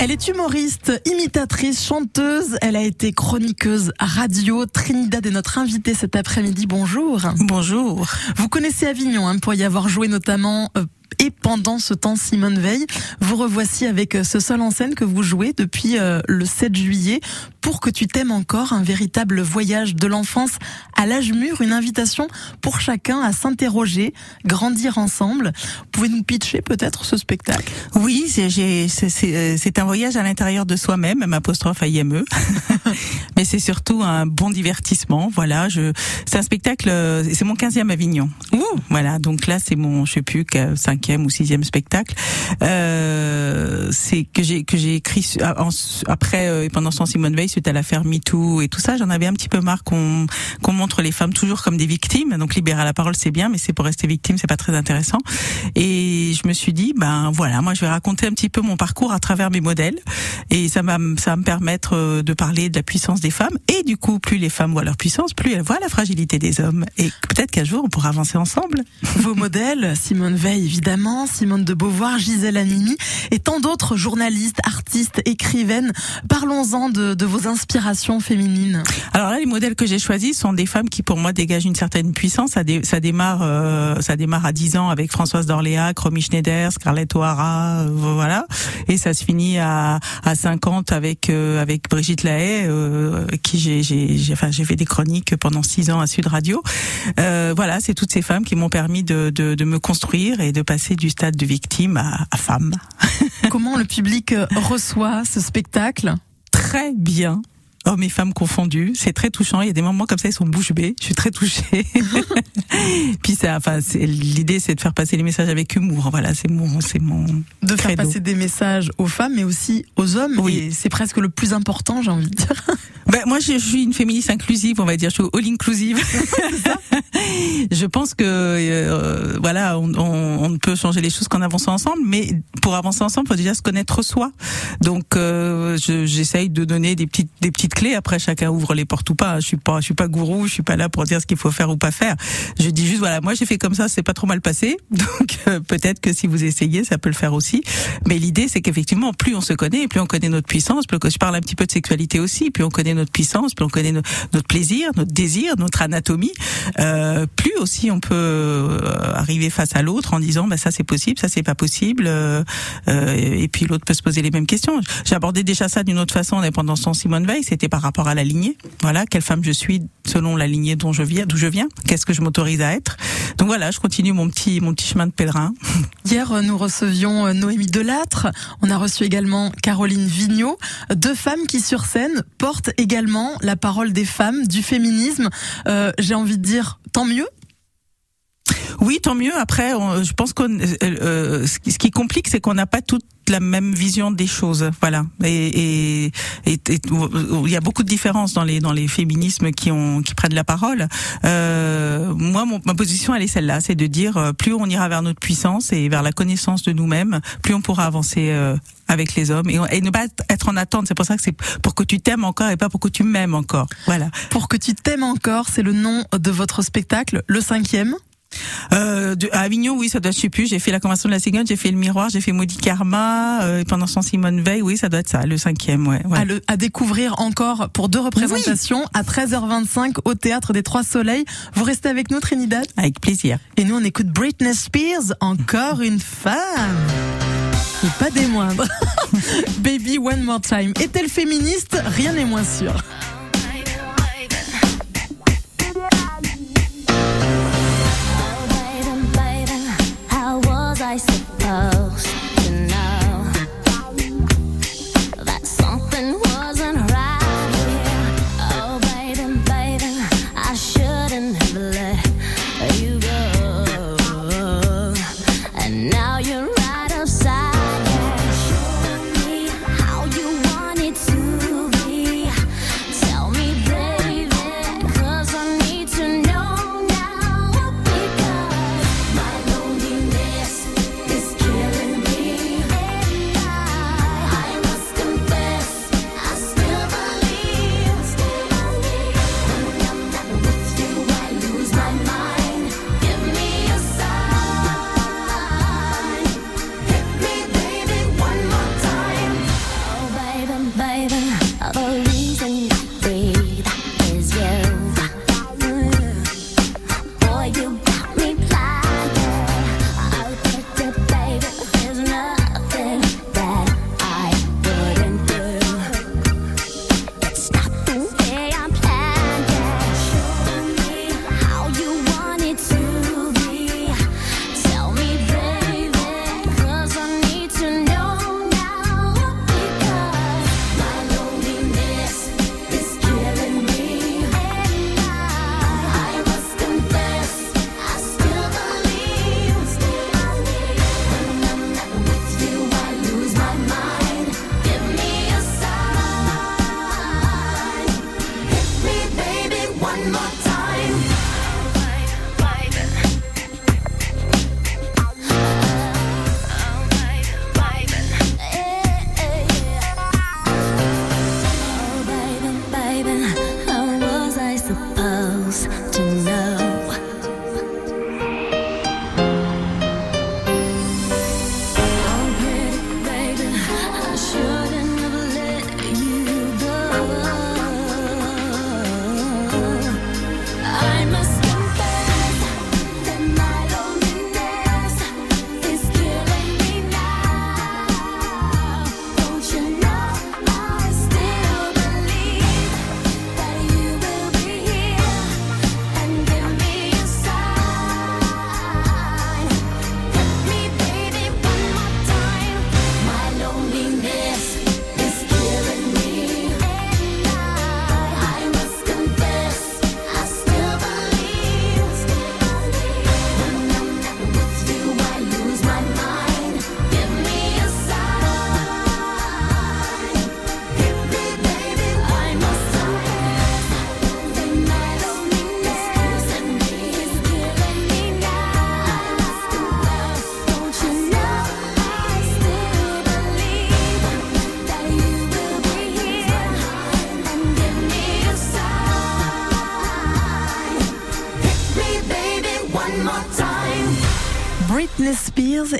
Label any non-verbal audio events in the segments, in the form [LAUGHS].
Elle est humoriste, imitatrice, chanteuse. Elle a été chroniqueuse radio. Trinidad est notre invitée cet après-midi. Bonjour. Bonjour. Vous connaissez Avignon hein, pour y avoir joué notamment euh, et pendant ce temps, Simone Veil, vous revoici avec euh, ce seul en scène que vous jouez depuis euh, le 7 juillet. Pour que tu t'aimes encore, un véritable voyage de l'enfance à l'âge mûr, une invitation pour chacun à s'interroger, grandir ensemble. Pouvez nous pitcher peut-être ce spectacle? Oui, euh, c'est un voyage à l'intérieur de soi-même, même apostrophe IME. [LAUGHS] Mais c'est surtout un bon divertissement. Voilà, je, c'est un spectacle, c'est mon 15e Avignon. Ouh, voilà, donc là c'est mon, je sais plus, cinquième ou sixième spectacle. Euh, c'est que j'ai que j'ai écrit après euh, et pendant son Simone Veil suite à l'affaire MeToo et tout ça. J'en avais un petit peu marre qu'on qu'on montre les femmes toujours comme des victimes. Donc libérer la parole c'est bien, mais c'est pour rester victime c'est pas très intéressant. Et je me suis dit ben voilà, moi je vais raconter un petit peu mon parcours à travers mes modèles et ça va ça va me permettre euh, de parler de la puissance des femmes et du coup plus les femmes voient leur puissance, plus elles voient la fragilité des hommes et peut-être qu'un jour on pourra avancer ensemble. Vos modèles, Simone Veil évidemment Simone de Beauvoir, Gisèle Halimi et tant d'autres journalistes, artistes, écrivaines. Parlons-en de, de, vos inspirations féminines. Alors là, les modèles que j'ai choisis sont des femmes qui, pour moi, dégagent une certaine puissance. Ça, démarre, euh, ça démarre à 10 ans avec Françoise d'Orléac, Romy Schneider, Scarlett O'Hara, euh, voilà, et ça se finit à, à 50 avec euh, avec Brigitte Lahaye, euh, qui j'ai j'ai enfin j'ai fait des chroniques pendant 6 ans à Sud Radio. voilà, c'est toutes ces femmes qui m'ont permis de, de, de me construire et de passer du stade de victime à, à femme. [LAUGHS] Comment le public euh, reçoit ce spectacle? Très bien hommes et femmes confondus. C'est très touchant. Il y a des moments comme ça, ils sont bouche bée. Je suis très touchée. [LAUGHS] Puis ça, enfin, l'idée, c'est de faire passer les messages avec humour. Voilà, c'est mon, c'est mon. De faire passer des messages aux femmes, mais aussi aux hommes. Oui, c'est presque le plus important, j'ai envie de dire. Ben, moi, je suis une féministe inclusive, on va dire. Je suis all inclusive. [LAUGHS] je pense que euh, voilà, on, on, on, peut changer les choses qu'en avançant ensemble, mais pour avancer ensemble, faut déjà se connaître soi. Donc, euh, j'essaye de donner des petites, des petites clés. Après, chacun ouvre les portes ou pas. Je suis pas, je suis pas gourou. Je suis pas là pour dire ce qu'il faut faire ou pas faire. Je dis juste voilà, moi j'ai fait comme ça, c'est pas trop mal passé. [LAUGHS] Donc euh, peut-être que si vous essayez, ça peut le faire aussi. Mais l'idée, c'est qu'effectivement, plus on se connaît, plus on connaît notre puissance. Plus je parle un petit peu de sexualité aussi, plus on connaît notre puissance, plus on connaît notre plaisir, notre désir, notre anatomie, euh, plus aussi on peut euh, arriver face à l'autre en disant bah ça c'est possible, ça c'est pas possible, euh, euh et puis l'autre peut se poser les mêmes questions. J'ai abordé déjà ça d'une autre façon pendant son Simone Veil, c'était par rapport à la lignée. Voilà, quelle femme je suis selon la lignée dont je viens, d'où je viens, qu'est-ce que je m'autorise à être. Donc voilà, je continue mon petit mon petit chemin de pèlerin. [LAUGHS] Hier, nous recevions Noémie Delattre. On a reçu également Caroline Vigneault, deux femmes qui sur scène portent également la parole des femmes, du féminisme. Euh, J'ai envie de dire tant mieux oui, tant mieux. Après, je pense que euh, euh, ce qui complique, c'est qu'on n'a pas la même vision des choses. Voilà. Et, et, il y a beaucoup de différences dans les dans les féminismes qui ont qui prennent la parole. Euh, moi, mon, ma position, elle est celle-là, c'est de dire euh, plus on ira vers notre puissance et vers la connaissance de nous-mêmes, plus on pourra avancer avec les hommes et, et, ne pas être en attente. C'est pour ça que c'est pour que tu t'aimes encore et pas pour que tu m'aimes encore. Voilà. Pour que tu t'aimes encore, c'est le nom de votre spectacle, le cinquième. Euh, de, à Avignon, oui, ça doit, je sais plus. J'ai fait la convention de la cigogne, j'ai fait le miroir, j'ai fait Maudit Karma, euh, pendant son Simone Veil, oui, ça doit être ça, le cinquième, ouais. ouais. À, le, à découvrir encore pour deux représentations à 13h25 au théâtre des Trois Soleils. Vous restez avec nous, Trinidad? Avec plaisir. Et nous, on écoute Britney Spears, encore une femme. Et pas des moindres. [LAUGHS] Baby One More Time. Est-elle féministe? Rien n'est moins sûr.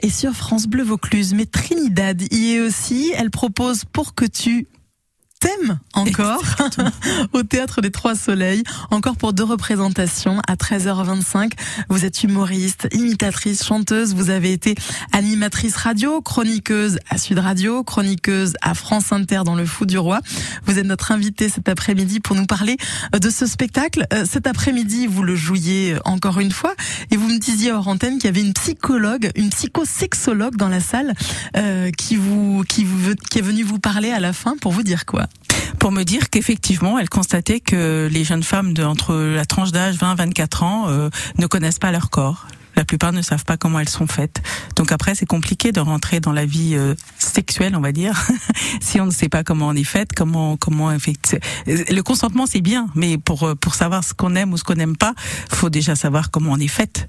et sur France Bleu Vaucluse. Mais Trinidad y est aussi. Elle propose Pour que tu thème encore [LAUGHS] au théâtre des Trois Soleils, encore pour deux représentations à 13h25. Vous êtes humoriste, imitatrice, chanteuse, vous avez été animatrice radio, chroniqueuse à Sud Radio, chroniqueuse à France Inter dans le Fou du Roi. Vous êtes notre invitée cet après-midi pour nous parler de ce spectacle. Euh, cet après-midi, vous le jouiez encore une fois et vous me disiez hors antenne qu'il y avait une psychologue, une psychosexologue dans la salle euh, qui vous qui vous qui est venue vous parler à la fin pour vous dire quoi? Pour me dire qu'effectivement, elle constatait que les jeunes femmes de entre la tranche d'âge 20-24 ans euh, ne connaissent pas leur corps. La plupart ne savent pas comment elles sont faites. Donc après, c'est compliqué de rentrer dans la vie euh, sexuelle, on va dire, [LAUGHS] si on ne sait pas comment on est faite, comment comment effectuer. Le consentement, c'est bien, mais pour euh, pour savoir ce qu'on aime ou ce qu'on n'aime pas, faut déjà savoir comment on est faite.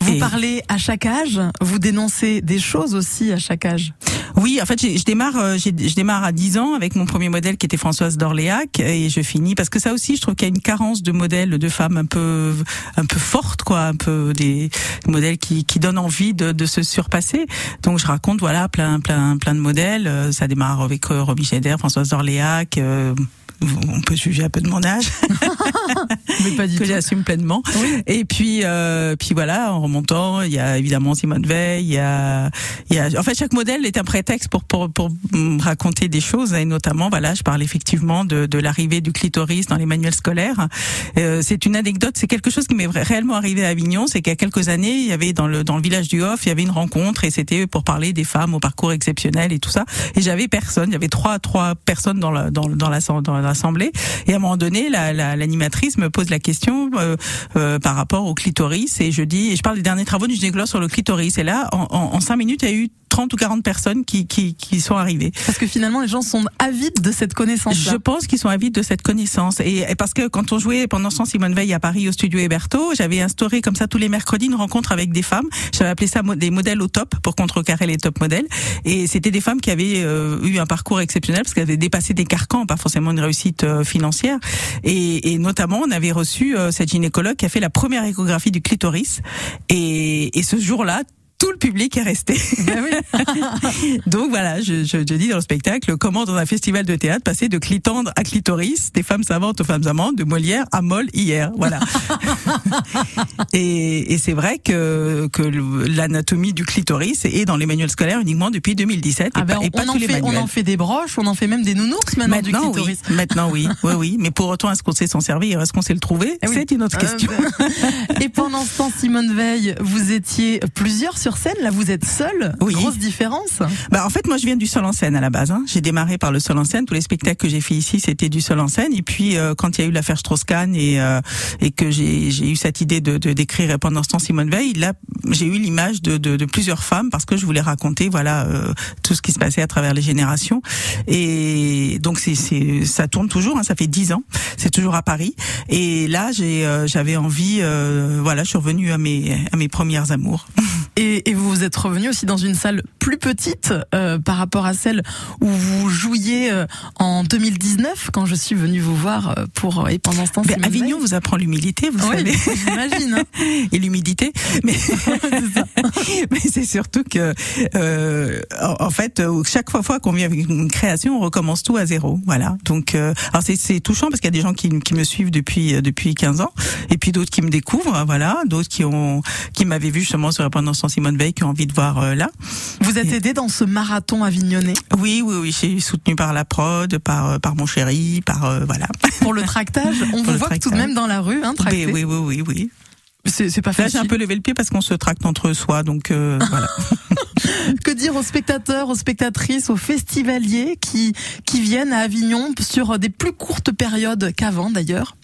Vous parlez à chaque âge, vous dénoncez des choses aussi à chaque âge? Oui, en fait, je démarre, euh, je démarre à 10 ans avec mon premier modèle qui était Françoise d'Orléac et je finis parce que ça aussi, je trouve qu'il y a une carence de modèles de femmes un peu, un peu fortes, quoi, un peu des modèles qui, qui donnent envie de, de se surpasser. Donc, je raconte, voilà, plein, plein, plein de modèles. Euh, ça démarre avec euh, Romy Schneider, Françoise d'Orléac on peut juger un peu de mon âge, [LAUGHS] mais pas du que j'assume pleinement. Et puis, euh, puis voilà, en remontant, il y a évidemment Simone Veil, il y a, il y a, en fait, chaque modèle est un prétexte pour pour pour raconter des choses, et notamment, voilà, je parle effectivement de, de l'arrivée du clitoris dans les manuels scolaires. Euh, c'est une anecdote, c'est quelque chose qui m'est réellement arrivé à Avignon, c'est qu'il y a quelques années, il y avait dans le dans le village du Hof, il y avait une rencontre et c'était pour parler des femmes au parcours exceptionnel et tout ça. Et j'avais personne, il y avait trois trois personnes dans la dans dans la dans la assemblée. Et à un moment donné, l'animatrice la, me pose la question euh, euh, par rapport au clitoris. Et je dis, et je parle des derniers travaux du gynécologue sur le clitoris. Et là, en, en, en cinq minutes, il y a eu 30 ou 40 personnes qui, qui, qui sont arrivées. Parce que finalement, les gens sont avides de cette connaissance. Je pense qu'ils sont avides de cette connaissance. Et, parce que quand on jouait pendant temps Simone Veil à Paris au studio Héberto, j'avais instauré comme ça tous les mercredis une rencontre avec des femmes. J'avais appelé ça des modèles au top pour contrecarrer les top modèles. Et c'était des femmes qui avaient euh, eu un parcours exceptionnel parce qu'elles avaient dépassé des carcans, pas forcément une réussite euh, financière. Et, et, notamment, on avait reçu euh, cette gynécologue qui a fait la première échographie du clitoris. Et, et ce jour-là, tout le public est resté. Ben oui. [LAUGHS] Donc voilà, je, je, je, dis dans le spectacle comment dans un festival de théâtre passer de clitandre à clitoris, des femmes savantes aux femmes amantes, de Molière à Molle hier. Voilà. [LAUGHS] et, et c'est vrai que, que l'anatomie du clitoris est dans les manuels scolaires uniquement depuis 2017 ah ben et, pas, on, tous les fait, on en fait des broches, on en fait même des nounours maintenant, maintenant du clitoris. Oui. [LAUGHS] Maintenant oui, oui, oui. Mais pour autant, est-ce qu'on sait s'en servir? Est-ce qu'on sait le trouver? Eh C'est une autre euh, question. Et pendant ce temps, Simone Veil, vous étiez plusieurs sur scène, là vous êtes seul. Oui. Grosse différence. Bah en fait moi je viens du seul en scène à la base. Hein. J'ai démarré par le seul en scène. Tous les spectacles que j'ai fait ici c'était du seul en scène. Et puis euh, quand il y a eu l'affaire Strauss-Kahn et euh, et que j'ai j'ai eu cette idée de d'écrire pendant ce temps Simone Veil, là j'ai eu l'image de, de, de plusieurs femmes parce que je voulais raconter voilà euh, tout ce qui se passait à travers les générations. Et donc c'est c'est ça tourne toujours. Hein, ça fait dix ans. C'est toujours à Paris. Et là j'ai j'avais envie voilà je suis revenue à mes à mes premières amours. Et, et, vous êtes revenu aussi dans une salle plus petite euh, par rapport à celle où vous jouiez euh, en 2019 quand je suis venue vous voir euh, pour et pendant ce temps. Mais Avignon vous apprend l'humilité, vous savez. [LAUGHS] J'imagine. Hein. [LAUGHS] et l'humidité, mais [LAUGHS] mais c'est surtout que euh, en fait chaque fois, qu'on vient avec une création, on recommence tout à zéro. Voilà. Donc alors c'est touchant parce qu'il y a des gens qui, qui me suivent depuis depuis 15 ans et puis d'autres qui me découvrent. Voilà. D'autres qui ont qui m'avaient vu justement sur la pendant Simone Veil qui ont envie de voir euh, là. Vous êtes aidé dans ce marathon avignonnais Oui, oui, oui. J'ai soutenu par la prod, par euh, par mon chéri, par euh, voilà. Pour le tractage, on [LAUGHS] vous voit tout de même dans la rue, hein, tracter. Oui, oui, oui, oui, oui. C'est pas facile. Là, j'ai un peu levé le pied parce qu'on se tracte entre soi, donc [LAUGHS] voilà. [LAUGHS] que dire aux spectateurs, aux spectatrices, aux festivaliers qui qui viennent à Avignon sur des plus courtes périodes qu'avant d'ailleurs?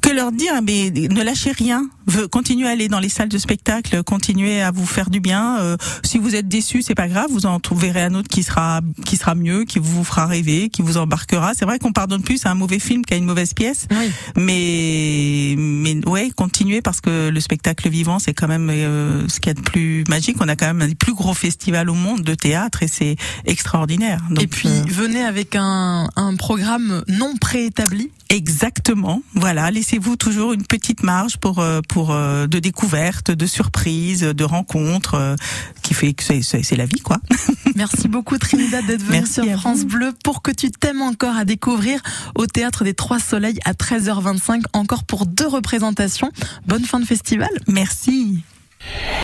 Que leur dire mais ne lâchez rien. Continuez à aller dans les salles de spectacle continuez à vous faire du bien. Euh, si vous êtes déçu c'est pas grave vous en trouverez un autre qui sera qui sera mieux qui vous fera rêver qui vous embarquera. C'est vrai qu'on pardonne plus à un mauvais film qu'à une mauvaise pièce oui. mais mais ouais continuez parce que le spectacle vivant c'est quand même euh, ce qu'il y a de plus magique. On a quand même un des plus gros festivals au monde de théâtre et c'est extraordinaire. Donc, et puis euh... venez avec un, un programme non préétabli. Exactement voilà voilà, laissez-vous toujours une petite marge pour pour de découverte, de surprises, de rencontres, qui fait que c'est la vie, quoi. [LAUGHS] Merci beaucoup Trinidad d'être venue sur France Bleu pour que tu t'aimes encore à découvrir au théâtre des Trois Soleils à 13h25 encore pour deux représentations. Bonne fin de festival. Merci.